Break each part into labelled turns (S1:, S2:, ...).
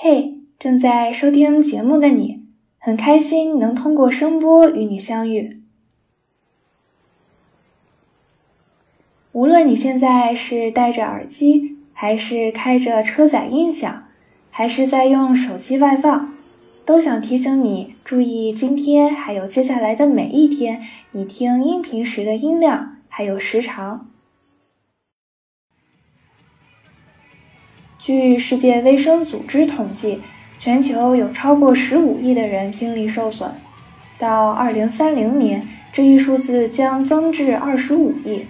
S1: 嘿，正在收听节目的你，很开心能通过声波与你相遇。无论你现在是戴着耳机，还是开着车载音响，还是在用手机外放，都想提醒你注意今天还有接下来的每一天，你听音频时的音量还有时长。据世界卫生组织统计，全球有超过十五亿的人听力受损，到二零三零年，这一数字将增至二十五亿。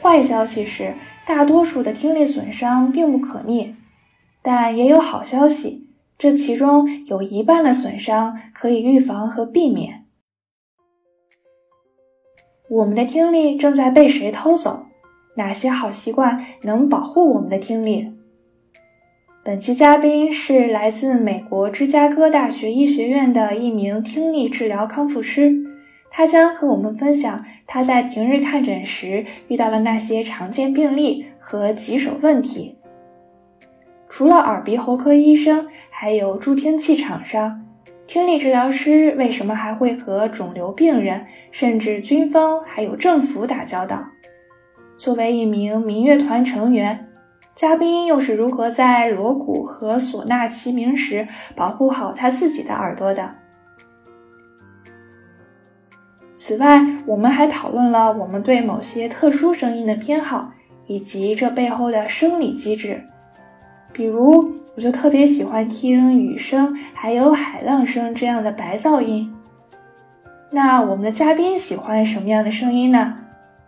S1: 坏消息是，大多数的听力损伤并不可逆，但也有好消息，这其中有一半的损伤可以预防和避免。我们的听力正在被谁偷走？哪些好习惯能保护我们的听力？本期嘉宾是来自美国芝加哥大学医学院的一名听力治疗康复师，他将和我们分享他在平日看诊时遇到的那些常见病例和棘手问题。除了耳鼻喉科医生，还有助听器厂商，听力治疗师为什么还会和肿瘤病人、甚至军方还有政府打交道？作为一名民乐团成员。嘉宾又是如何在锣鼓和唢呐齐鸣时保护好他自己的耳朵的？此外，我们还讨论了我们对某些特殊声音的偏好，以及这背后的生理机制。比如，我就特别喜欢听雨声，还有海浪声这样的白噪音。那我们的嘉宾喜欢什么样的声音呢？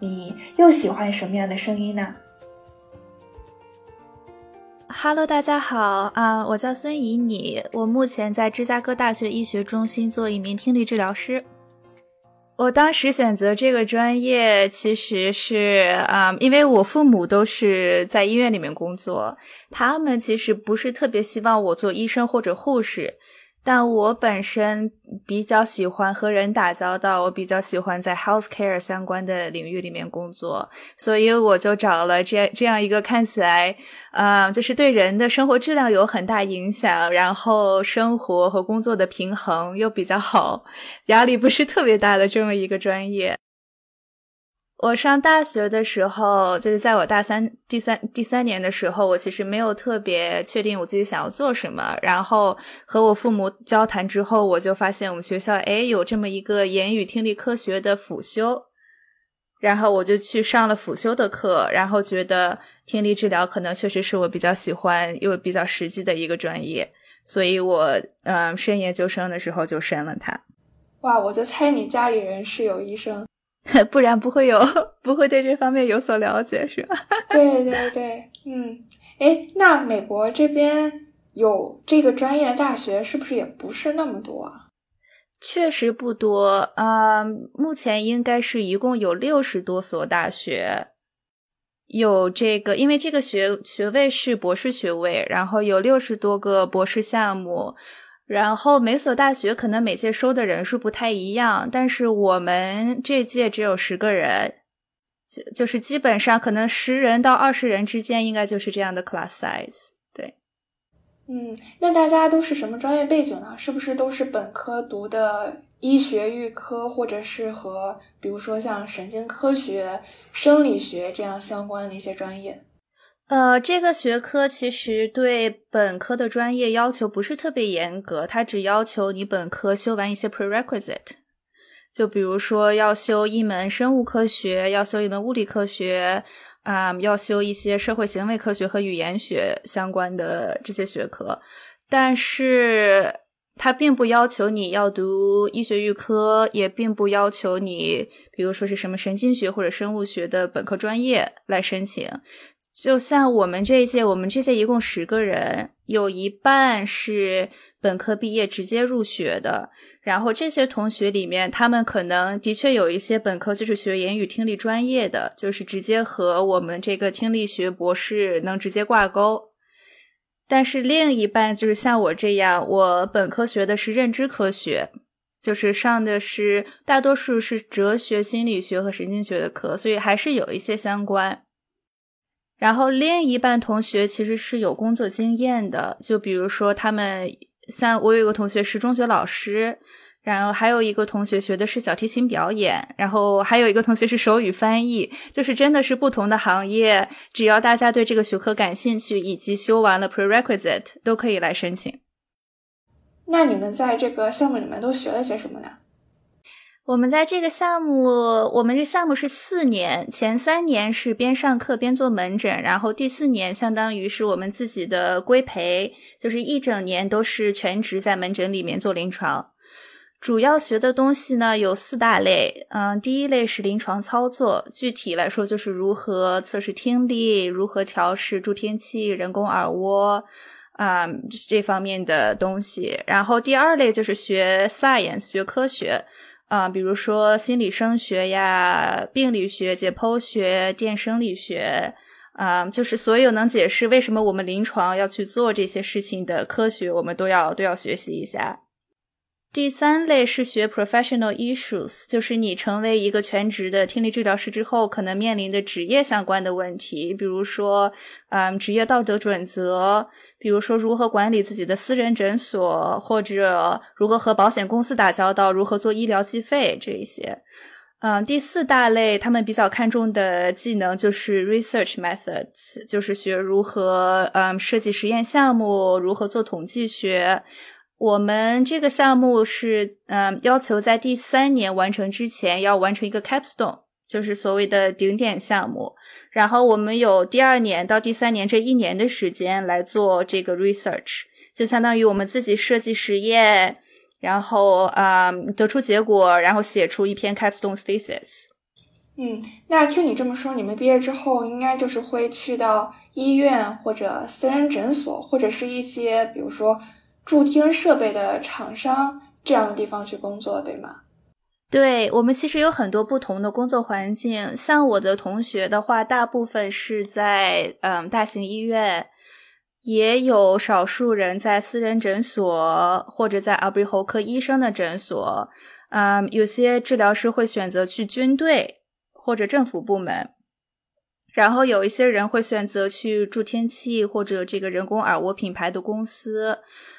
S1: 你又喜欢什么样的声音呢
S2: ？Hello，大家好啊，我叫孙怡你，我目前在芝加哥大学医学中心做一名听力治疗师。我当时选择这个专业，其实是啊，因为我父母都是在医院里面工作，他们其实不是特别希望我做医生或者护士。但我本身比较喜欢和人打交道，我比较喜欢在 healthcare 相关的领域里面工作，所以我就找了这这样一个看起来，啊，就是对人的生活质量有很大影响，然后生活和工作的平衡又比较好，压力不是特别大的这么一个专业。我上大学的时候，就是在我大三、第三、第三年的时候，我其实没有特别确定我自己想要做什么。然后和我父母交谈之后，我就发现我们学校哎有这么一个言语听力科学的辅修，然后我就去上了辅修的课，然后觉得听力治疗可能确实是我比较喜欢又比较实际的一个专业，所以我嗯申研究生的时候就申了它。
S1: 哇，我就猜你家里人是有医生。
S2: 不然不会有，不会对这方面有所了解，是吧？
S1: 对对对，嗯，哎，那美国这边有这个专业的大学是不是也不是那么多啊？
S2: 确实不多啊，目前应该是一共有六十多所大学有这个，因为这个学学位是博士学位，然后有六十多个博士项目。然后每所大学可能每届收的人数不太一样，但是我们这届只有十个人，就就是基本上可能十人到二十人之间，应该就是这样的 class size。对，
S1: 嗯，那大家都是什么专业背景呢？是不是都是本科读的医学预科，或者是和比如说像神经科学、生理学这样相关的一些专业？
S2: 呃，这个学科其实对本科的专业要求不是特别严格，它只要求你本科修完一些 prerequisite，就比如说要修一门生物科学，要修一门物理科学，啊，要修一些社会行为科学和语言学相关的这些学科，但是它并不要求你要读医学预科，也并不要求你，比如说是什么神经学或者生物学的本科专业来申请。就像我们这一届，我们这届一共十个人，有一半是本科毕业直接入学的。然后这些同学里面，他们可能的确有一些本科就是学言语听力专业的，就是直接和我们这个听力学博士能直接挂钩。但是另一半就是像我这样，我本科学的是认知科学，就是上的是大多数是哲学、心理学和神经学的课，所以还是有一些相关。然后另一半同学其实是有工作经验的，就比如说他们，像我有一个同学是中学老师，然后还有一个同学学的是小提琴表演，然后还有一个同学是手语翻译，就是真的是不同的行业，只要大家对这个学科感兴趣，以及修完了 prerequisite 都可以来申请。
S1: 那你们在这个项目里面都学了些什么呢？
S2: 我们在这个项目，我们这项目是四年，前三年是边上课边做门诊，然后第四年相当于是我们自己的规培，就是一整年都是全职在门诊里面做临床。主要学的东西呢有四大类，嗯，第一类是临床操作，具体来说就是如何测试听力，如何调试助听器、人工耳蜗，啊，这方面的东西。然后第二类就是学 science，学科学。啊，比如说心理生学呀、病理学、解剖学、电生理学，啊，就是所有能解释为什么我们临床要去做这些事情的科学，我们都要都要学习一下。第三类是学 professional issues，就是你成为一个全职的听力治疗师之后，可能面临的职业相关的问题，比如说，嗯，职业道德准则，比如说如何管理自己的私人诊所，或者如何和保险公司打交道，如何做医疗计费这一些。嗯，第四大类他们比较看重的技能就是 research methods，就是学如何嗯设计实验项目，如何做统计学。我们这个项目是，嗯，要求在第三年完成之前要完成一个 capstone，就是所谓的顶点项目。然后我们有第二年到第三年这一年的时间来做这个 research，就相当于我们自己设计实验，然后啊得出结果，然后写出一篇 capstone thesis。
S1: 嗯，那听你这么说，你们毕业之后应该就是会去到医院或者私人诊所，或者是一些比如说。助听设备的厂商这样的地方去工作，对吗？
S2: 对我们其实有很多不同的工作环境。像我的同学的话，大部分是在嗯大型医院，也有少数人在私人诊所或者在耳鼻喉科医生的诊所。嗯，有些治疗师会选择去军队或者政府部门，然后有一些人会选择去助听器或者这个人工耳蜗品牌的公司。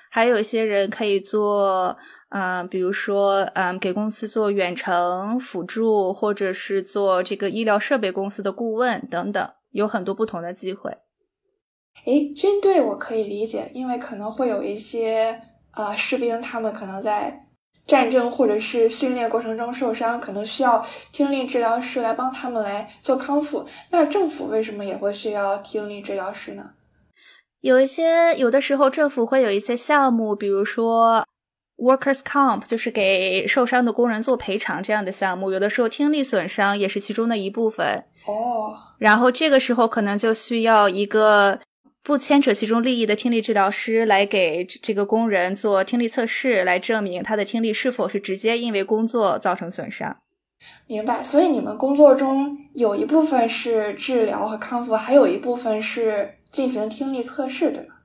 S2: 还有一些人可以做，嗯，比如说，嗯，给公司做远程辅助，或者是做这个医疗设备公司的顾问等等，有很多不同的机会。
S1: 诶，军队我可以理解，因为可能会有一些呃士兵，他们可能在战争或者是训练过程中受伤，可能需要听力治疗师来帮他们来做康复。那政府为什么也会需要听力治疗师呢？
S2: 有一些有的时候政府会有一些项目，比如说 workers comp，就是给受伤的工人做赔偿这样的项目。有的时候听力损伤也是其中的一部分
S1: 哦。
S2: 然后这个时候可能就需要一个不牵扯其中利益的听力治疗师来给这个工人做听力测试，来证明他的听力是否是直接因为工作造成损伤。
S1: 明白。所以你们工作中有一部分是治疗和康复，还有一部分是。进行听力测试，对吗？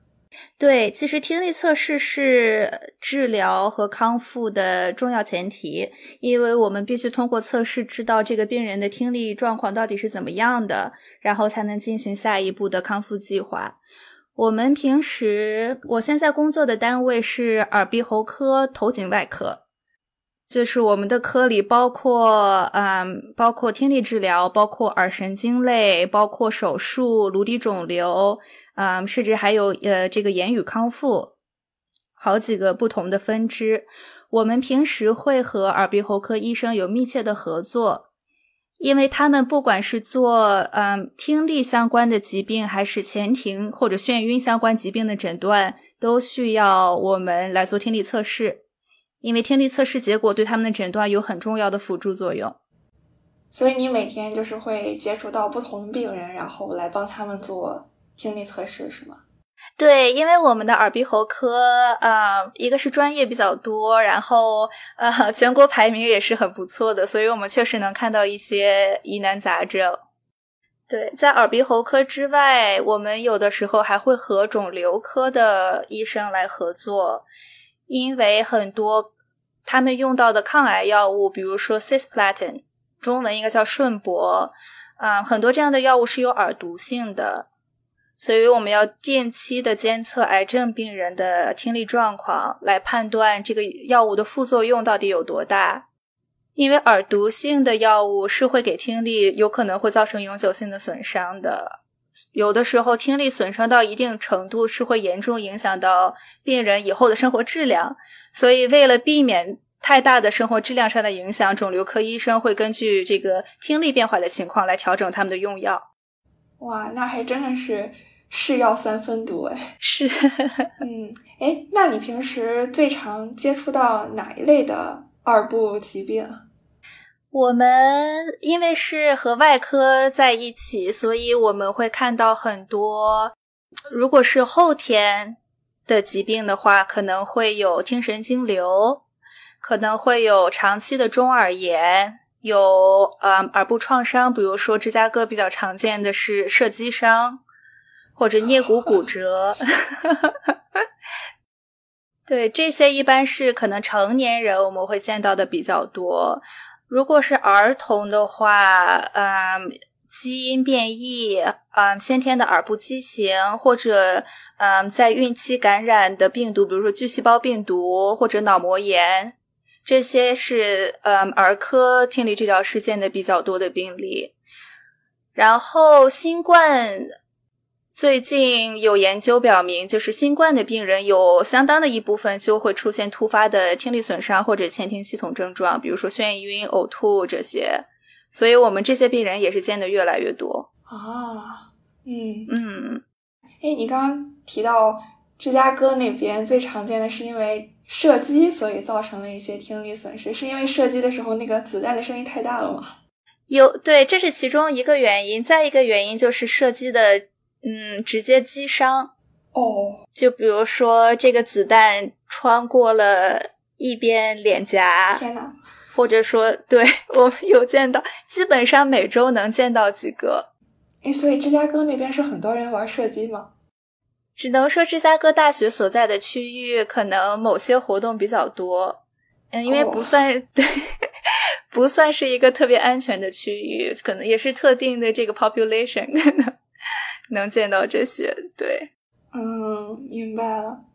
S2: 对，其实听力测试是治疗和康复的重要前提，因为我们必须通过测试知道这个病人的听力状况到底是怎么样的，然后才能进行下一步的康复计划。我们平时，我现在工作的单位是耳鼻喉科头颈外科。就是我们的科里包括，嗯，包括听力治疗，包括耳神经类，包括手术、颅底肿瘤，嗯，甚至还有呃这个言语康复，好几个不同的分支。我们平时会和耳鼻喉科医生有密切的合作，因为他们不管是做嗯听力相关的疾病，还是前庭或者眩晕相关疾病的诊断，都需要我们来做听力测试。因为听力测试结果对他们的诊断有很重要的辅助作用，
S1: 所以你每天就是会接触到不同的病人，然后来帮他们做听力测试，是吗？
S2: 对，因为我们的耳鼻喉科啊，一个是专业比较多，然后呃，全国排名也是很不错的，所以我们确实能看到一些疑难杂症。对，在耳鼻喉科之外，我们有的时候还会和肿瘤科的医生来合作。因为很多他们用到的抗癌药物，比如说 cisplatin，中文应该叫顺铂，啊，很多这样的药物是有耳毒性的，所以我们要定期的监测癌症病人的听力状况，来判断这个药物的副作用到底有多大。因为耳毒性的药物是会给听力有可能会造成永久性的损伤的，有的时候听力损伤到一定程度是会严重影响到病人以后的生活质量。所以为了避免太大的生活质量上的影响，肿瘤科医生会根据这个听力变化的情况来调整他们的用药。
S1: 哇，那还真的是是药三分毒哎。
S2: 是，
S1: 嗯，哎，那你平时最常接触到哪一类的耳部疾病？
S2: 我们因为是和外科在一起，所以我们会看到很多。如果是后天的疾病的话，可能会有听神经瘤，可能会有长期的中耳炎，有呃耳部创伤，比如说芝加哥比较常见的是射击伤或者颞骨骨折。对，这些一般是可能成年人我们会见到的比较多。如果是儿童的话，嗯，基因变异，嗯，先天的耳部畸形，或者嗯，在孕期感染的病毒，比如说巨细胞病毒或者脑膜炎，这些是嗯儿科听力治疗事件的比较多的病例。然后新冠。最近有研究表明，就是新冠的病人有相当的一部分就会出现突发的听力损伤或者前庭系统症状，比如说眩晕、呕吐这些。所以我们这些病人也是见的越来越多
S1: 啊。嗯
S2: 嗯。
S1: 哎，你刚刚提到芝加哥那边最常见的是因为射击，所以造成了一些听力损失，是因为射击的时候那个子弹的声音太大了吗？
S2: 有，对，这是其中一个原因。再一个原因就是射击的。嗯，直接击伤
S1: 哦，
S2: 就比如说这个子弹穿过了一边脸颊，
S1: 天呐，
S2: 或者说，对我们有见到，基本上每周能见到几个。
S1: 哎，所以芝加哥那边是很多人玩射击吗？
S2: 只能说芝加哥大学所在的区域可能某些活动比较多，嗯，因为不算 对，不算是一个特别安全的区域，可能也是特定的这个 population。能见到这些，对，
S1: 嗯，明白了。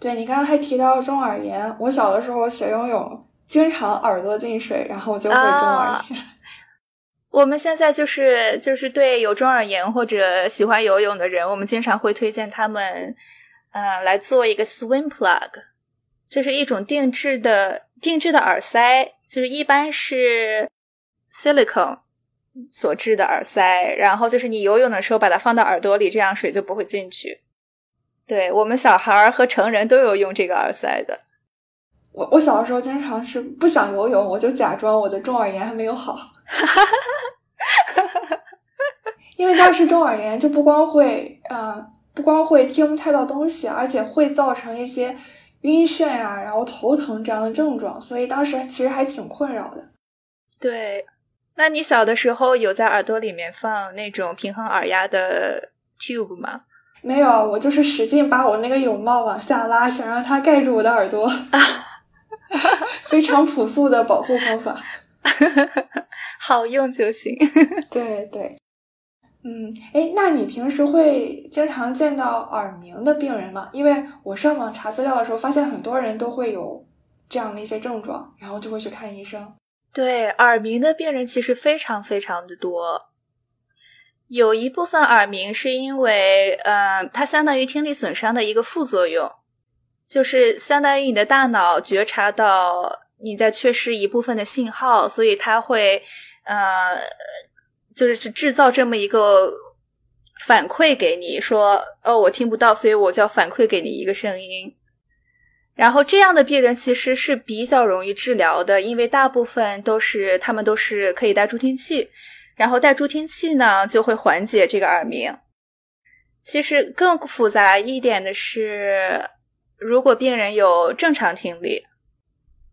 S1: 对你刚刚还提到中耳炎，我小的时候学游泳，经常耳朵进水，然后就会中耳炎。
S2: 我们现在就是就是对有中耳炎或者喜欢游泳的人，我们经常会推荐他们，呃，来做一个 swim plug，就是一种定制的定制的耳塞，就是一般是 silicone。所制的耳塞，然后就是你游泳的时候把它放到耳朵里，这样水就不会进去。对我们小孩儿和成人都有用这个耳塞的。
S1: 我我小的时候经常是不想游泳，我就假装我的中耳炎还没有好，因为当时中耳炎就不光会呃不光会听不太到东西，而且会造成一些晕眩呀，然后头疼这样的症状，所以当时其实还挺困扰的。
S2: 对。那你小的时候有在耳朵里面放那种平衡耳压的 tube 吗？
S1: 没有，我就是使劲把我那个泳帽往下拉，想让它盖住我的耳朵，非常朴素的保护方法，
S2: 好用就行。
S1: 对对，嗯，哎，那你平时会经常见到耳鸣的病人吗？因为我上网查资料的时候，发现很多人都会有这样的一些症状，然后就会去看医生。
S2: 对耳鸣的病人其实非常非常的多，有一部分耳鸣是因为，嗯，它相当于听力损伤的一个副作用，就是相当于你的大脑觉察到你在缺失一部分的信号，所以它会，呃，就是制造这么一个反馈给你，说，哦，我听不到，所以我就要反馈给你一个声音。然后这样的病人其实是比较容易治疗的，因为大部分都是他们都是可以戴助听器，然后戴助听器呢就会缓解这个耳鸣。其实更复杂一点的是，如果病人有正常听力，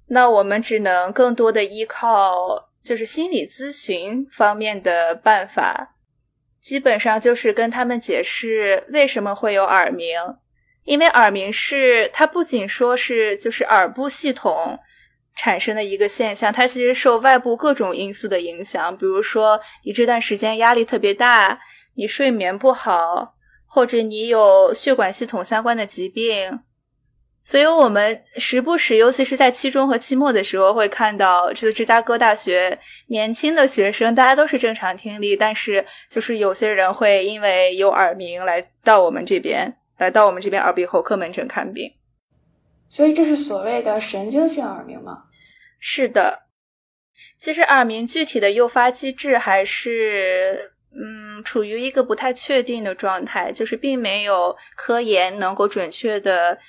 S2: 那我们只能更多的依靠就是心理咨询方面的办法，基本上就是跟他们解释为什么会有耳鸣。因为耳鸣是它不仅说是就是耳部系统产生的一个现象，它其实受外部各种因素的影响。比如说你这段时间压力特别大，你睡眠不好，或者你有血管系统相关的疾病。所以，我们时不时，尤其是在期中和期末的时候，会看到这个芝加哥大学年轻的学生，大家都是正常听力，但是就是有些人会因为有耳鸣来到我们这边，来到我们这边耳鼻喉科门诊看病。
S1: 所以，这是所谓的神经性耳鸣吗？
S2: 是的。其实，耳鸣具体的诱发机制还是嗯，处于一个不太确定的状态，就是并没有科研能够准确的。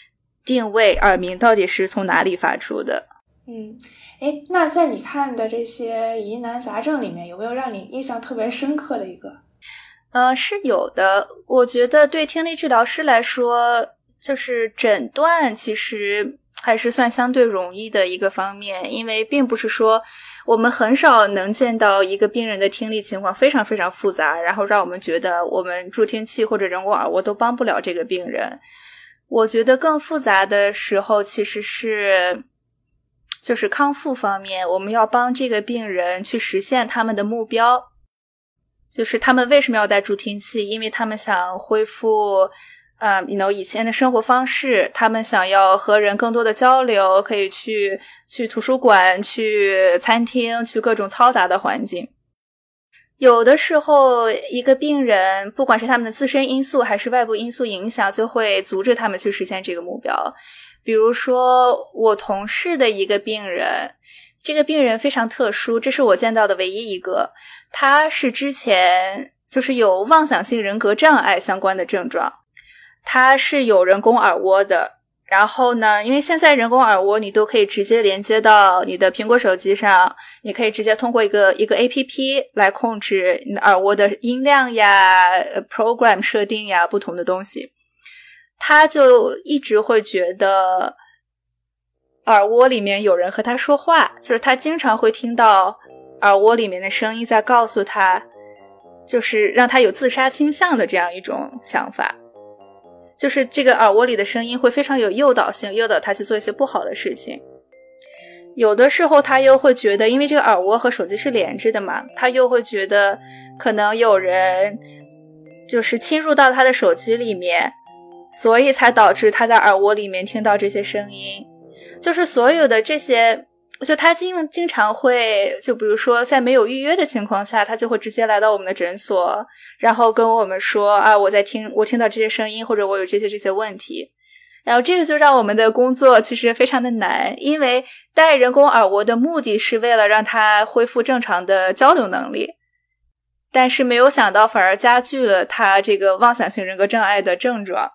S2: 定位耳鸣到底是从哪里发出的？
S1: 嗯，哎，那在你看的这些疑难杂症里面，有没有让你印象特别深刻的一个？
S2: 呃，是有的。我觉得对听力治疗师来说，就是诊断其实还是算相对容易的一个方面，因为并不是说我们很少能见到一个病人的听力情况非常非常复杂，然后让我们觉得我们助听器或者人工耳蜗都帮不了这个病人。我觉得更复杂的时候，其实是就是康复方面，我们要帮这个病人去实现他们的目标，就是他们为什么要戴助听器？因为他们想恢复，呃，you know 以前的生活方式，他们想要和人更多的交流，可以去去图书馆、去餐厅、去各种嘈杂的环境。有的时候，一个病人，不管是他们的自身因素还是外部因素影响，就会阻止他们去实现这个目标。比如说，我同事的一个病人，这个病人非常特殊，这是我见到的唯一一个。他是之前就是有妄想性人格障碍相关的症状，他是有人工耳蜗的。然后呢？因为现在人工耳蜗你都可以直接连接到你的苹果手机上，你可以直接通过一个一个 A P P 来控制你的耳蜗的音量呀、program 设定呀不同的东西。他就一直会觉得耳蜗里面有人和他说话，就是他经常会听到耳蜗里面的声音在告诉他，就是让他有自杀倾向的这样一种想法。就是这个耳蜗里的声音会非常有诱导性，诱导他去做一些不好的事情。有的时候他又会觉得，因为这个耳蜗和手机是连着的嘛，他又会觉得可能有人就是侵入到他的手机里面，所以才导致他在耳蜗里面听到这些声音。就是所有的这些。就他经经常会，就比如说在没有预约的情况下，他就会直接来到我们的诊所，然后跟我们说啊，我在听，我听到这些声音，或者我有这些这些问题，然后这个就让我们的工作其实非常的难，因为戴人工耳蜗的目的是为了让他恢复正常的交流能力，但是没有想到反而加剧了他这个妄想性人格障碍的症状，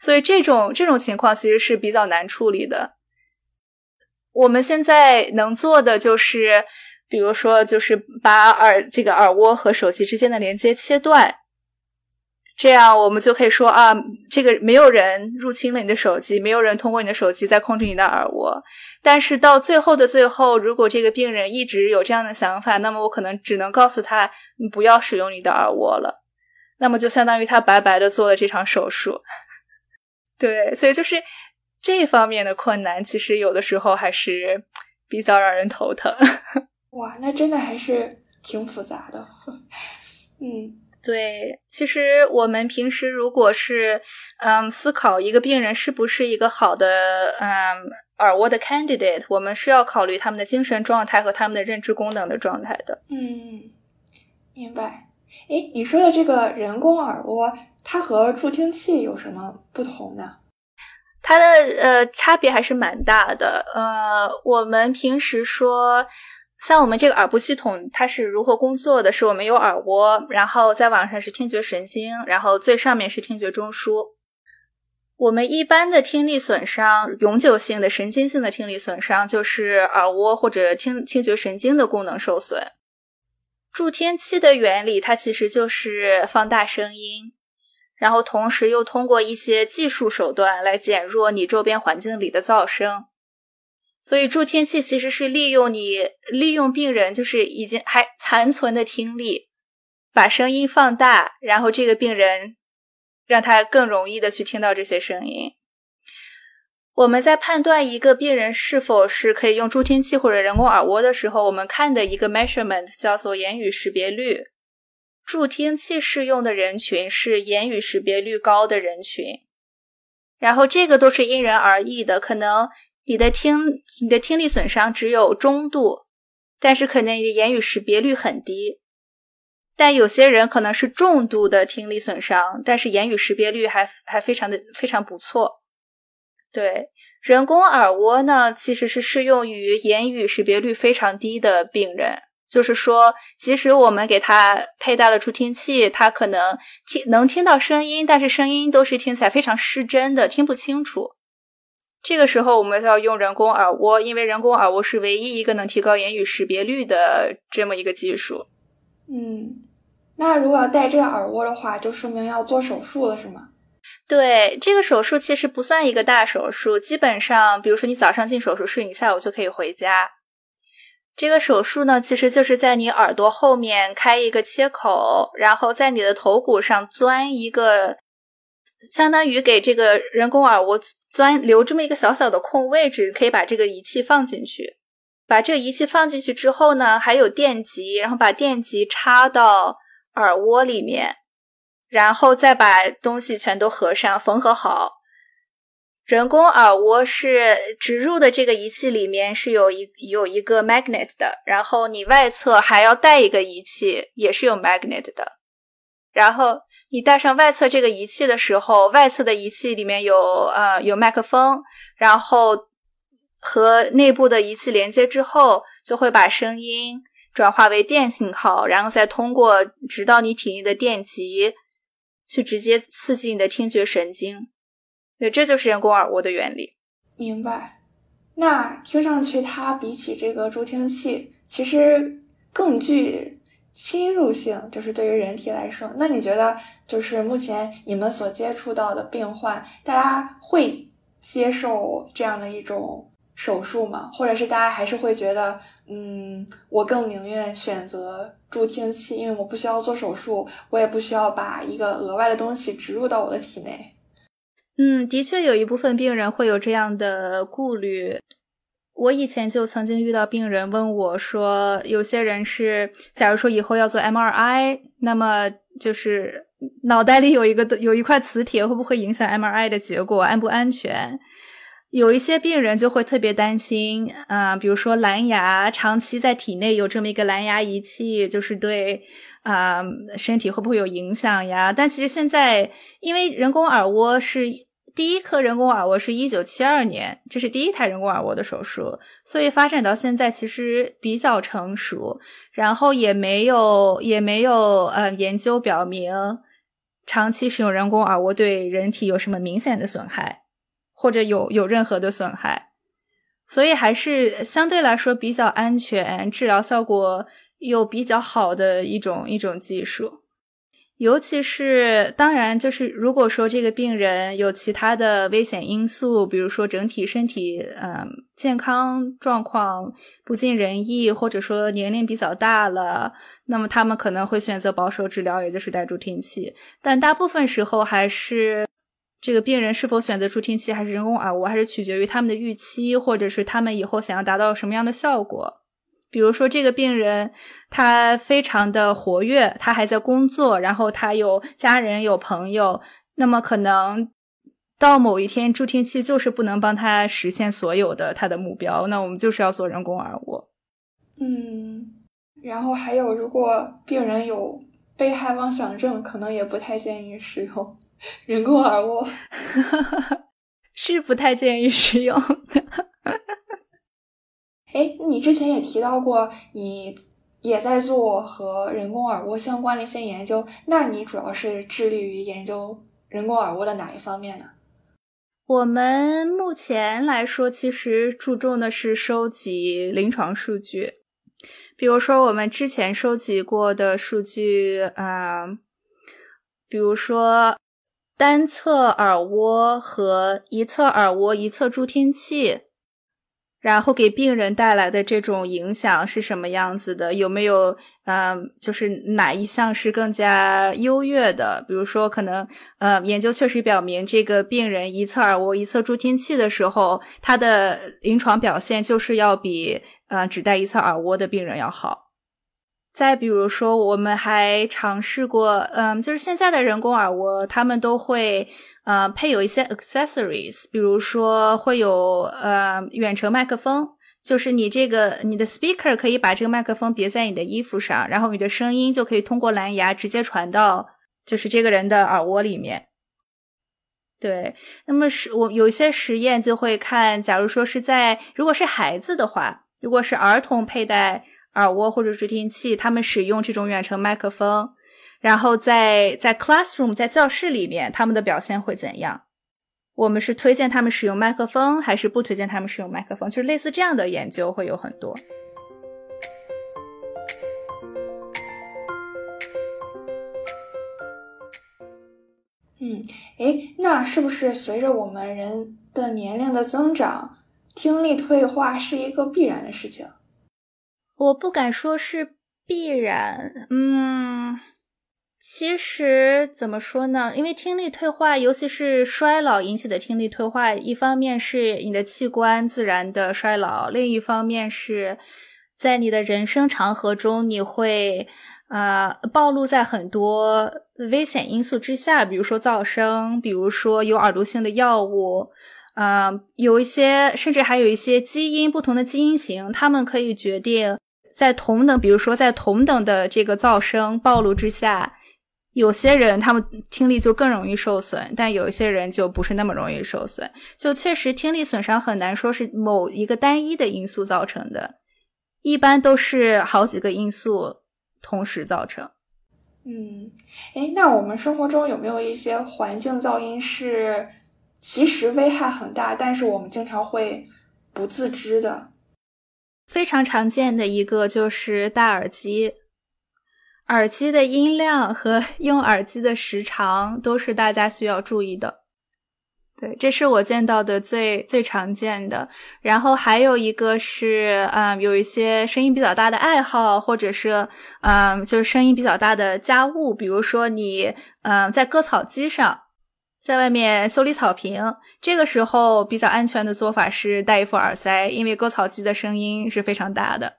S2: 所以这种这种情况其实是比较难处理的。我们现在能做的就是，比如说，就是把耳这个耳蜗和手机之间的连接切断，这样我们就可以说啊，这个没有人入侵了你的手机，没有人通过你的手机在控制你的耳蜗。但是到最后的最后，如果这个病人一直有这样的想法，那么我可能只能告诉他，你不要使用你的耳蜗了。那么就相当于他白白的做了这场手术。对，所以就是。这方面的困难，其实有的时候还是比较让人头疼。
S1: 哇，那真的还是挺复杂的。嗯，
S2: 对，其实我们平时如果是嗯思考一个病人是不是一个好的嗯耳蜗的 candidate，我们是要考虑他们的精神状态和他们的认知功能的状态的。
S1: 嗯，明白。哎，你说的这个人工耳蜗，它和助听器有什么不同呢？
S2: 它的呃差别还是蛮大的。呃，我们平时说，像我们这个耳部系统，它是如何工作的？是我们有耳蜗，然后在网上是听觉神经，然后最上面是听觉中枢。我们一般的听力损伤，永久性的神经性的听力损伤，就是耳蜗或者听听觉神经的功能受损。助听器的原理，它其实就是放大声音。然后同时又通过一些技术手段来减弱你周边环境里的噪声，所以助听器其实是利用你利用病人就是已经还残存的听力，把声音放大，然后这个病人让他更容易的去听到这些声音。我们在判断一个病人是否是可以用助听器或者人工耳蜗的时候，我们看的一个 measurement 叫做言语识别率。助听器适用的人群是言语识别率高的人群，然后这个都是因人而异的，可能你的听你的听力损伤只有中度，但是可能你的言语识别率很低。但有些人可能是重度的听力损伤，但是言语识别率还还非常的非常不错。对，人工耳蜗呢，其实是适用于言语识别率非常低的病人，就是说，即使我们给它佩戴了助听器，它可能听能听到声音，但是声音都是听起来非常失真的，听不清楚。这个时候我们就要用人工耳蜗，因为人工耳蜗是唯一一个能提高言语识别率的这么一个技术。
S1: 嗯，那如果要戴这个耳蜗的话，就说明要做手术了，是吗？
S2: 对，这个手术其实不算一个大手术，基本上，比如说你早上进手术室，你下午就可以回家。这个手术呢，其实就是在你耳朵后面开一个切口，然后在你的头骨上钻一个，相当于给这个人工耳蜗钻留这么一个小小的空位置，可以把这个仪器放进去。把这个仪器放进去之后呢，还有电极，然后把电极插到耳蜗里面，然后再把东西全都合上，缝合好。人工耳蜗是植入的这个仪器里面是有一有一个 magnet 的，然后你外侧还要带一个仪器，也是有 magnet 的。然后你带上外侧这个仪器的时候，外侧的仪器里面有呃有麦克风，然后。和内部的仪器连接之后，就会把声音转化为电信号，然后再通过直到你体内的电极，去直接刺激你的听觉神经。对，这就是人工耳蜗的原理。
S1: 明白。那听上去它比起这个助听器，其实更具侵入性，就是对于人体来说。那你觉得，就是目前你们所接触到的病患，大家会接受这样的一种？手术吗，或者是大家还是会觉得，嗯，我更宁愿选择助听器，因为我不需要做手术，我也不需要把一个额外的东西植入到我的体内。
S2: 嗯，的确有一部分病人会有这样的顾虑。我以前就曾经遇到病人问我说，有些人是，假如说以后要做 MRI，那么就是脑袋里有一个有一块磁铁，会不会影响 MRI 的结果，安不安全？有一些病人就会特别担心，啊，比如说蓝牙长期在体内有这么一个蓝牙仪器，就是对啊身体会不会有影响呀？但其实现在，因为人工耳蜗是第一颗人工耳蜗是一九七二年，这是第一台人工耳蜗的手术，所以发展到现在其实比较成熟，然后也没有也没有呃研究表明长期使用人工耳蜗对人体有什么明显的损害。或者有有任何的损害，所以还是相对来说比较安全、治疗效果又比较好的一种一种技术。尤其是当然，就是如果说这个病人有其他的危险因素，比如说整体身体嗯健康状况不尽人意，或者说年龄比较大了，那么他们可能会选择保守治疗，也就是戴助听器。但大部分时候还是。这个病人是否选择助听器还是人工耳蜗，还是取决于他们的预期，或者是他们以后想要达到什么样的效果。比如说，这个病人他非常的活跃，他还在工作，然后他有家人有朋友，那么可能到某一天助听器就是不能帮他实现所有的他的目标，那我们就是要做人工耳蜗。
S1: 嗯，然后还有，如果病人有被害妄想症，可能也不太建议使用。人工耳蜗
S2: 是不太建议使用的。
S1: 哎，你之前也提到过，你也在做和人工耳蜗相关的一些研究。那你主要是致力于研究人工耳蜗的哪一方面呢？
S2: 我们目前来说，其实注重的是收集临床数据，比如说我们之前收集过的数据，嗯，比如说。单侧耳蜗和一侧耳蜗、一侧助听器，然后给病人带来的这种影响是什么样子的？有没有嗯，就是哪一项是更加优越的？比如说，可能呃，研究确实表明，这个病人一侧耳蜗、一侧助听器的时候，他的临床表现就是要比呃只戴一侧耳蜗的病人要好。再比如说，我们还尝试过，嗯，就是现在的人工耳蜗，他们都会呃配有一些 accessories，比如说会有呃远程麦克风，就是你这个你的 speaker 可以把这个麦克风别在你的衣服上，然后你的声音就可以通过蓝牙直接传到就是这个人的耳蜗里面。对，那么是我有一些实验就会看，假如说是在如果是孩子的话，如果是儿童佩戴。耳蜗或者助听器，他们使用这种远程麦克风，然后在在 classroom 在教室里面，他们的表现会怎样？我们是推荐他们使用麦克风，还是不推荐他们使用麦克风？就是类似这样的研究会有很多。
S1: 嗯，诶，那是不是随着我们人的年龄的增长，听力退化是一个必然的事情？
S2: 我不敢说是必然，嗯，其实怎么说呢？因为听力退化，尤其是衰老引起的听力退化，一方面是你的器官自然的衰老，另一方面是在你的人生长河中，你会啊暴露在很多危险因素之下，比如说噪声，比如说有耳毒性的药物，啊，有一些甚至还有一些基因不同的基因型，它们可以决定。在同等，比如说在同等的这个噪声暴露之下，有些人他们听力就更容易受损，但有一些人就不是那么容易受损。就确实听力损伤很难说是某一个单一的因素造成的，一般都是好几个因素同时造成。
S1: 嗯，哎，那我们生活中有没有一些环境噪音是其实危害很大，但是我们经常会不自知的？
S2: 非常常见的一个就是戴耳机，耳机的音量和 用耳机的时长都是大家需要注意的。对，这是我见到的最最常见的。然后还有一个是，嗯，有一些声音比较大的爱好，或者是，嗯，就是声音比较大的家务，比如说你，嗯，在割草机上。在外面修理草坪，这个时候比较安全的做法是戴一副耳塞，因为割草机的声音是非常大的。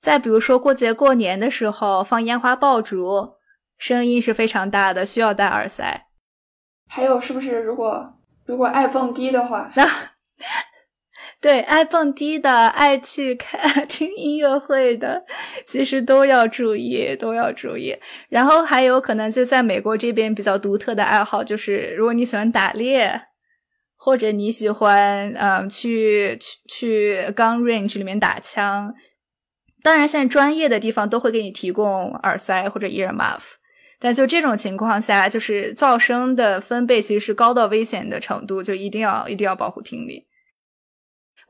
S2: 再比如说过节过年的时候放烟花爆竹，声音是非常大的，需要戴耳塞。
S1: 还有是不是如果如果爱蹦迪的话？
S2: 对，爱蹦迪的、爱去看 听音乐会的，其实都要注意，都要注意。然后还有可能就在美国这边比较独特的爱好，就是如果你喜欢打猎，或者你喜欢嗯去去去 gun range 里面打枪，当然现在专业的地方都会给你提供耳塞或者 ear muff，但就这种情况下，就是噪声的分贝其实是高到危险的程度，就一定要一定要保护听力。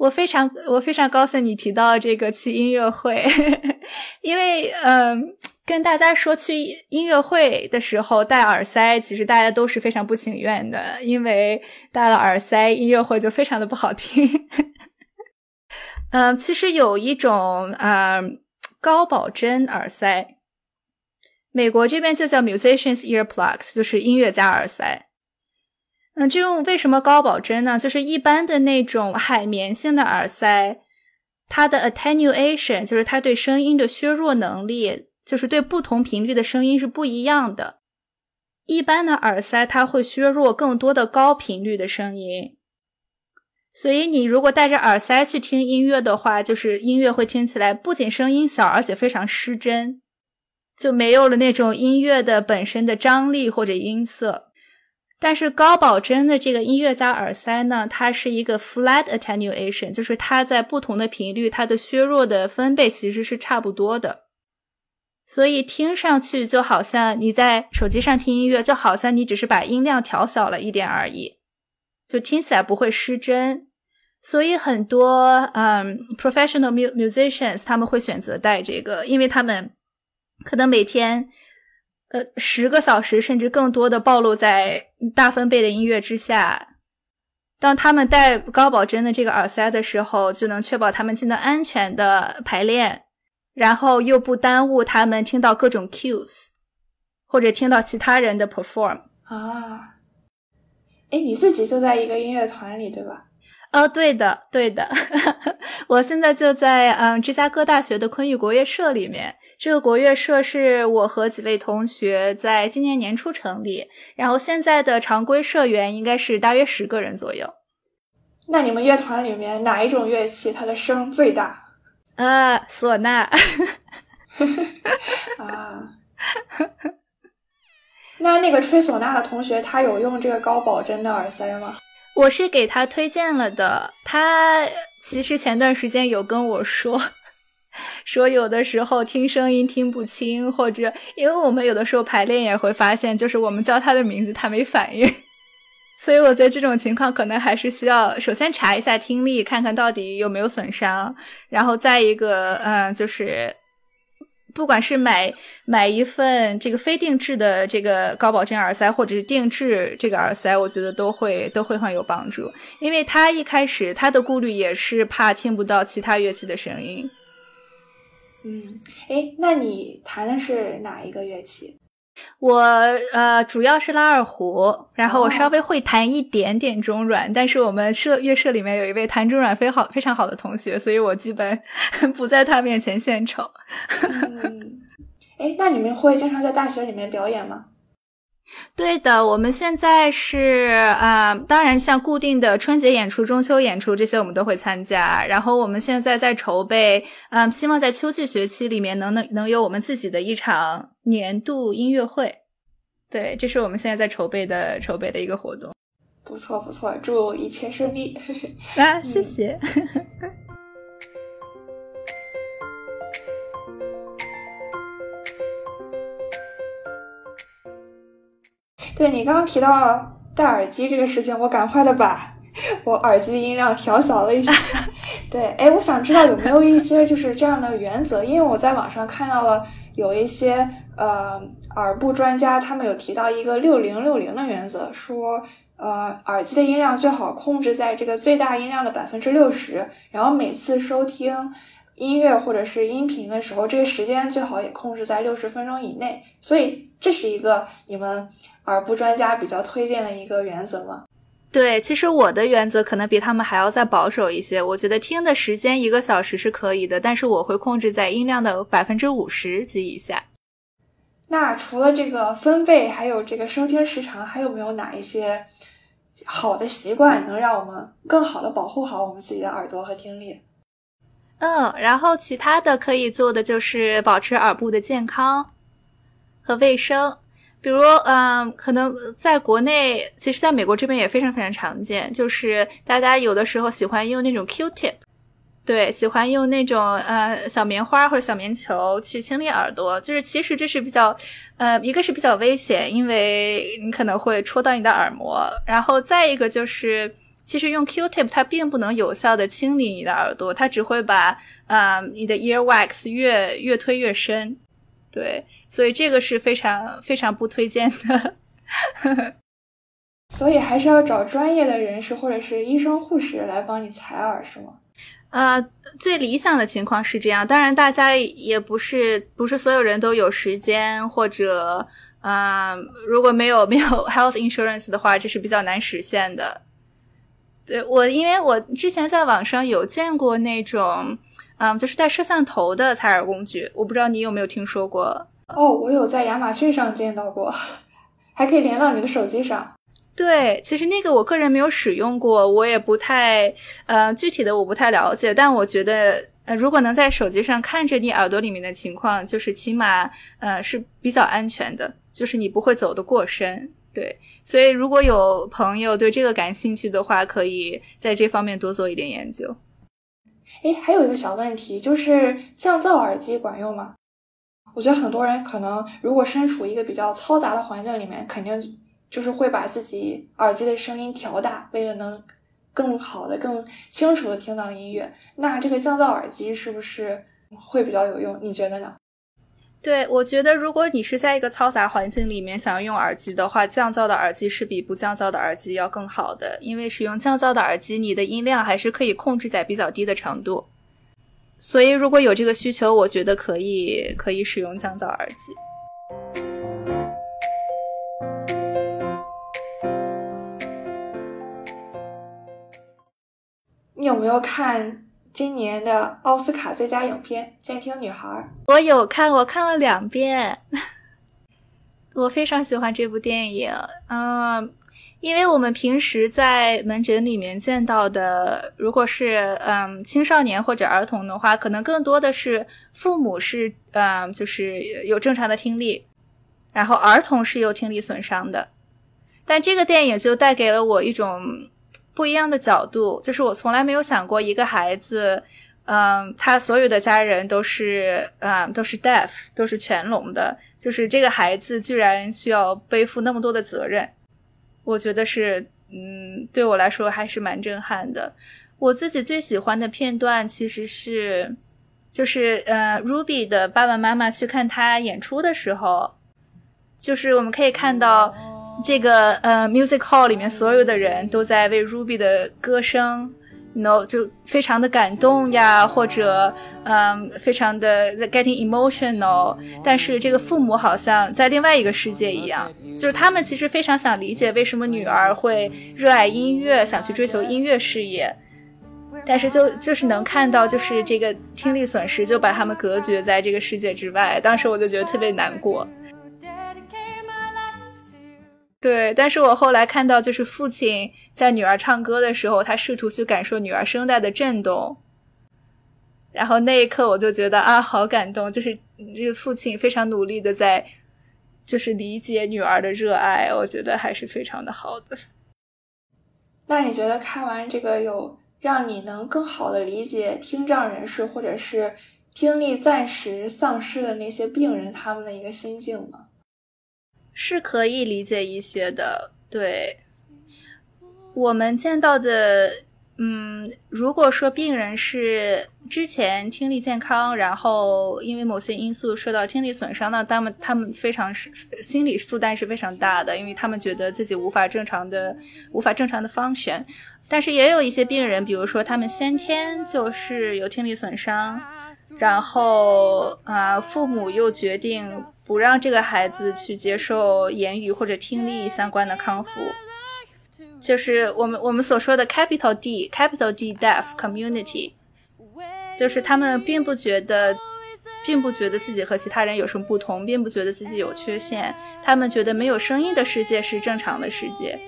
S2: 我非常我非常高兴你提到这个去音乐会，因为嗯，跟大家说去音乐会的时候戴耳塞，其实大家都是非常不情愿的，因为戴了耳塞，音乐会就非常的不好听。嗯，其实有一种嗯高保真耳塞，美国这边就叫 musicians earplugs，就是音乐家耳塞。嗯，这种为什么高保真呢？就是一般的那种海绵性的耳塞，它的 attenuation 就是它对声音的削弱能力，就是对不同频率的声音是不一样的。一般的耳塞它会削弱更多的高频率的声音，所以你如果戴着耳塞去听音乐的话，就是音乐会听起来不仅声音小，而且非常失真，就没有了那种音乐的本身的张力或者音色。但是高保真的这个音乐家耳塞呢，它是一个 flat attenuation，就是它在不同的频率，它的削弱的分贝其实是差不多的，所以听上去就好像你在手机上听音乐，就好像你只是把音量调小了一点而已，就听起来不会失真。所以很多嗯 professional musicians 他们会选择戴这个，因为他们可能每天。呃，十个小时甚至更多的暴露在大分贝的音乐之下。当他们戴高保真的这个耳塞的时候，就能确保他们既能安全的排练，然后又不耽误他们听到各种 cues，或者听到其他人的 perform。
S1: 啊，哎，你自己就在一个音乐团里，对吧？
S2: 哦，对的，对的，我现在就在嗯芝加哥大学的昆玉国乐社里面。这个国乐社是我和几位同学在今年年初成立，然后现在的常规社员应该是大约十个人左右。
S1: 那你们乐团里面哪一种乐器它的声最大？
S2: 呃，唢呐。
S1: 啊。那那个吹唢呐的同学，他有用这个高保真的耳塞吗？
S2: 我是给他推荐了的。他其实前段时间有跟我说，说有的时候听声音听不清，或者因为我们有的时候排练也会发现，就是我们叫他的名字他没反应。所以我觉得这种情况可能还是需要首先查一下听力，看看到底有没有损伤，然后再一个，嗯，就是。不管是买买一份这个非定制的这个高保真耳塞，或者是定制这个耳塞，我觉得都会都会很有帮助。因为他一开始他的顾虑也是怕听不到其他乐器的声音。
S1: 嗯，哎，那你弹的是哪一个乐器？
S2: 我呃主要是拉二胡，然后我稍微会弹一点点中阮，但是我们社乐社里面有一位弹中阮非好非常好的同学，所以我基本 不在他面前献丑。
S1: 哎，那你们会经常在大学里面表演吗？
S2: 对的，我们现在是啊，当然像固定的春节演出、中秋演出这些我们都会参加。然后我们现在在筹备，嗯，希望在秋季学期里面能能能有我们自己的一场年度音乐会。对，这是我们现在在筹备的筹备的一个活动。
S1: 不错不错，祝一切顺利。
S2: 啊，谢谢。
S1: 对你刚刚提到戴耳机这个事情，我赶快的把我耳机音量调小了一些。对，哎，我想知道有没有一些就是这样的原则，因为我在网上看到了有一些呃耳部专家，他们有提到一个六零六零的原则，说呃耳机的音量最好控制在这个最大音量的百分之六十，然后每次收听。音乐或者是音频的时候，这个时间最好也控制在六十分钟以内。所以这是一个你们耳部专家比较推荐的一个原则吗？
S2: 对，其实我的原则可能比他们还要再保守一些。我觉得听的时间一个小时是可以的，但是我会控制在音量的百分之五十及以下。
S1: 那除了这个分贝，还有这个收听时长，还有没有哪一些好的习惯能让我们更好的保护好我们自己的耳朵和听力？
S2: 嗯，然后其他的可以做的就是保持耳部的健康和卫生，比如，嗯，可能在国内，其实在美国这边也非常非常常见，就是大家有的时候喜欢用那种 Q-tip，对，喜欢用那种呃小棉花或者小棉球去清理耳朵，就是其实这是比较，呃，一个是比较危险，因为你可能会戳到你的耳膜，然后再一个就是。其实用 Q-tip 它并不能有效的清理你的耳朵，它只会把啊你的 ear wax 越越推越深，对，所以这个是非常非常不推荐的。
S1: 所以还是要找专业的人士或者是医生护士来帮你采耳，是吗？
S2: 呃，最理想的情况是这样，当然大家也不是不是所有人都有时间，或者嗯如果没有没有 health insurance 的话，这是比较难实现的。对我，因为我之前在网上有见过那种，嗯，就是带摄像头的采耳工具，我不知道你有没有听说过？
S1: 哦，我有在亚马逊上见到过，还可以连到你的手机上。
S2: 对，其实那个我个人没有使用过，我也不太，呃，具体的我不太了解，但我觉得，呃，如果能在手机上看着你耳朵里面的情况，就是起码，呃，是比较安全的，就是你不会走得过深。对，所以如果有朋友对这个感兴趣的话，可以在这方面多做一点研究。
S1: 哎，还有一个小问题，就是降噪耳机管用吗？我觉得很多人可能如果身处一个比较嘈杂的环境里面，肯定就是会把自己耳机的声音调大，为了能更好的、更清楚的听到音乐。那这个降噪耳机是不是会比较有用？你觉得呢？
S2: 对，我觉得如果你是在一个嘈杂环境里面想要用耳机的话，降噪的耳机是比不降噪的耳机要更好的，因为使用降噪的耳机，你的音量还是可以控制在比较低的程度。所以如果有这个需求，我觉得可以可以使用降噪耳机。
S1: 你有没有看今年的奥斯卡最佳影片《监听女孩》？
S2: 我有看，我看了两遍。我非常喜欢这部电影，嗯。因为我们平时在门诊里面见到的，如果是嗯青少年或者儿童的话，可能更多的是父母是嗯就是有正常的听力，然后儿童是有听力损伤的。但这个电影就带给了我一种不一样的角度，就是我从来没有想过一个孩子，嗯，他所有的家人都是嗯都是 deaf，都是全聋的，就是这个孩子居然需要背负那么多的责任。我觉得是，嗯，对我来说还是蛮震撼的。我自己最喜欢的片段其实是，就是呃，Ruby 的爸爸妈妈去看他演出的时候，就是我们可以看到这个呃 music hall 里面所有的人都在为 Ruby 的歌声。no 就非常的感动呀，或者嗯，非常的 getting emotional。但是这个父母好像在另外一个世界一样，就是他们其实非常想理解为什么女儿会热爱音乐，想去追求音乐事业。但是就就是能看到，就是这个听力损失就把他们隔绝在这个世界之外。当时我就觉得特别难过。对，但是我后来看到，就是父亲在女儿唱歌的时候，他试图去感受女儿声带的震动，然后那一刻我就觉得啊，好感动，就是这个父亲非常努力的在，就是理解女儿的热爱，我觉得还是非常的好的。
S1: 那你觉得看完这个有让你能更好的理解听障人士或者是听力暂时丧失的那些病人他们的一个心境吗？
S2: 是可以理解一些的，对我们见到的，嗯，如果说病人是之前听力健康，然后因为某些因素受到听力损伤，那他们他们非常是心理负担是非常大的，因为他们觉得自己无法正常的无法正常的放权。但是也有一些病人，比如说他们先天就是有听力损伤。然后啊，父母又决定不让这个孩子去接受言语或者听力相关的康复，就是我们我们所说的 capital D capital D deaf community，就是他们并不觉得，并不觉得自己和其他人有什么不同，并不觉得自己有缺陷，他们觉得没有声音的世界是正常的世界，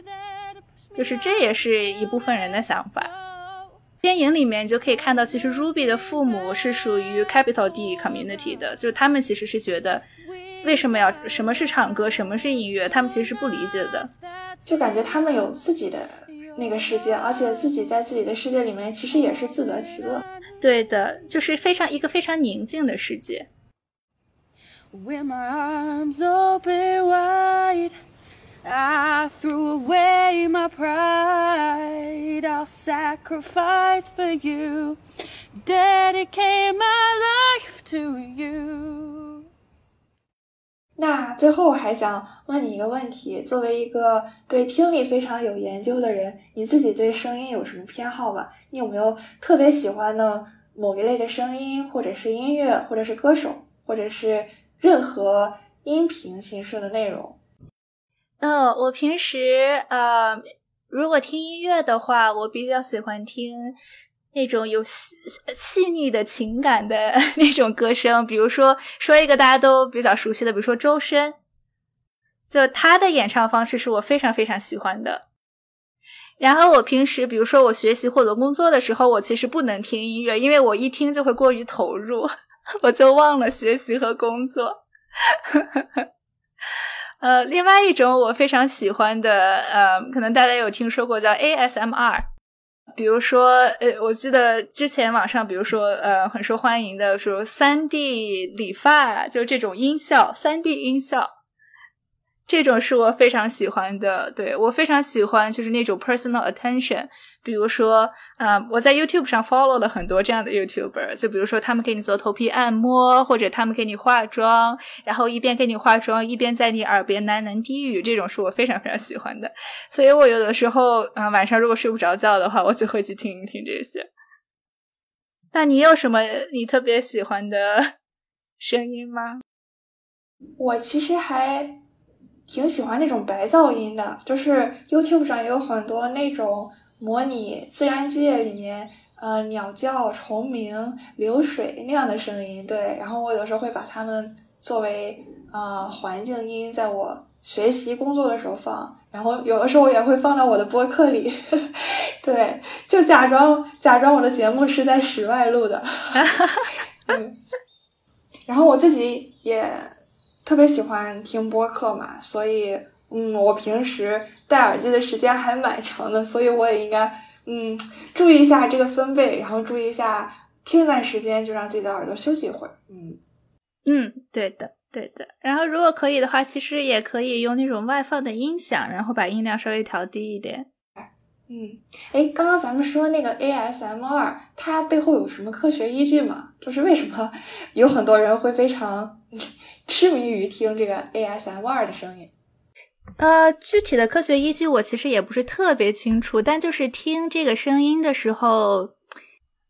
S2: 就是这也是一部分人的想法。电影里面就可以看到，其实 Ruby 的父母是属于 Capital D Community 的，就是他们其实是觉得，为什么要什么是唱歌，什么是音乐，他们其实是不理解的，
S1: 就感觉他们有自己的那个世界，而且自己在自己的世界里面其实也是自得其乐。
S2: 对的，就是非常一个非常宁静的世界。I threw away my pride. I'll sacrifice for you, dedicate my life to you.
S1: 那最后还想问你一个问题：作为一个对听力非常有研究的人，你自己对声音有什么偏好吗？你有没有特别喜欢的某一类的声音，或者是音乐，或者是歌手，或者是任何音频形式的内容？
S2: 嗯，我平时呃，如果听音乐的话，我比较喜欢听那种有细细腻的情感的 那种歌声。比如说，说一个大家都比较熟悉的，比如说周深，就他的演唱方式是我非常非常喜欢的。然后我平时，比如说我学习或者工作的时候，我其实不能听音乐，因为我一听就会过于投入，我就忘了学习和工作。呃，另外一种我非常喜欢的，呃，可能大家有听说过叫 ASMR，比如说，呃，我记得之前网上，比如说，呃，很受欢迎的说三 D 理发，就是这种音效，三 D 音效。这种是我非常喜欢的，对我非常喜欢，就是那种 personal attention。比如说，嗯，我在 YouTube 上 follow 了很多这样的 YouTuber，就比如说他们给你做头皮按摩，或者他们给你化妆，然后一边给你化妆，一边在你耳边喃喃低语，这种是我非常非常喜欢的。所以我有的时候，嗯，晚上如果睡不着觉的话，我就会去听一听这些。那你有什么你特别喜欢的声音吗？
S1: 我其实还。挺喜欢那种白噪音的，就是 YouTube 上也有很多那种模拟自然界里面呃鸟叫、虫鸣、流水那样的声音。对，然后我有时候会把它们作为呃环境音，在我学习工作的时候放。然后有的时候我也会放到我的播客里，对，就假装假装我的节目是在室外录的。嗯，然后我自己也特别喜欢听播客嘛，所以嗯，我平时戴耳机的时间还蛮长的，所以我也应该嗯注意一下这个分贝，然后注意一下听一段时间就让自己的耳朵休息一会儿。嗯
S2: 嗯，对的。对的，然后如果可以的话，其实也可以用那种外放的音响，然后把音量稍微调低一点。
S1: 嗯，哎，刚刚咱们说那个 ASMR，它背后有什么科学依据吗？就是为什么有很多人会非常痴迷于听这个 ASMR 的声音？
S2: 呃，具体的科学依据我其实也不是特别清楚，但就是听这个声音的时候，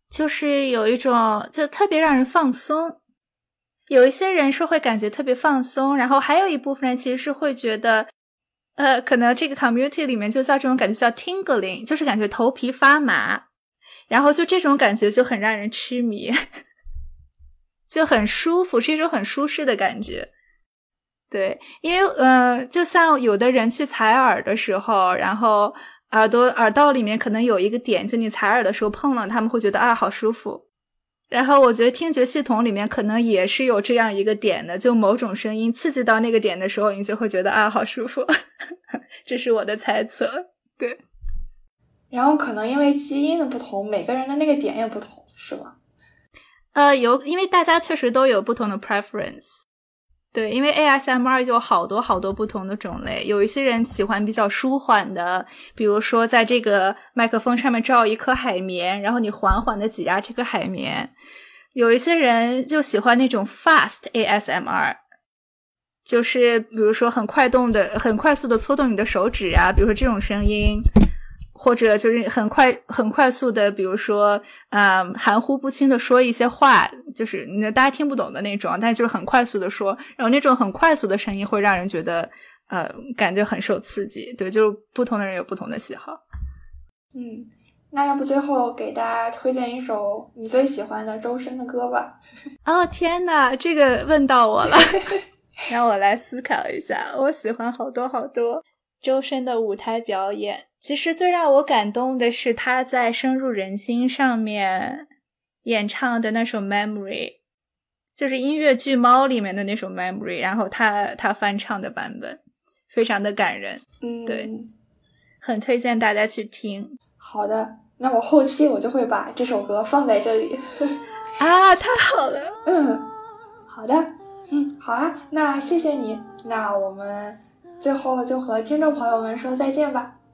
S2: 就是有一种就特别让人放松。有一些人是会感觉特别放松，然后还有一部分人其实是会觉得，呃，可能这个 community 里面就叫这种感觉叫 tingling，就是感觉头皮发麻，然后就这种感觉就很让人痴迷，就很舒服，是一种很舒适的感觉。对，因为呃，就像有的人去采耳的时候，然后耳朵耳道里面可能有一个点，就你采耳的时候碰了，他们会觉得啊，好舒服。然后我觉得听觉系统里面可能也是有这样一个点的，就某种声音刺激到那个点的时候，你就会觉得啊，好舒服。这是我的猜测，对。
S1: 然后可能因为基因的不同，每个人的那个点也不同，是吗？
S2: 呃，有，因为大家确实都有不同的 preference。对，因为 ASMR 有好多好多不同的种类，有一些人喜欢比较舒缓的，比如说在这个麦克风上面罩一颗海绵，然后你缓缓的挤压这个海绵；有一些人就喜欢那种 fast ASMR，就是比如说很快动的、很快速的搓动你的手指啊，比如说这种声音。或者就是很快、很快速的，比如说，嗯，含糊不清的说一些话，就是那大家听不懂的那种，但就是很快速的说，然后那种很快速的声音会让人觉得，呃，感觉很受刺激。对，就是不同的人有不同的喜好。
S1: 嗯，那要不最后给大家推荐一首你最喜欢的周深的歌吧？
S2: 哦，天呐，这个问到我了，让我来思考一下。我喜欢好多好多周深的舞台表演。其实最让我感动的是他在《深入人心》上面演唱的那首《Memory》，就是音乐剧《猫》里面的那首《Memory》，然后他他翻唱的版本，非常的感人。
S1: 嗯，
S2: 对，很推荐大家去听。
S1: 好的，那我后期我就会把这首歌放在这里。
S2: 啊，太好了。
S1: 嗯，好的。嗯，好啊。那谢谢你。那我们最后就和听众朋友们说再见吧。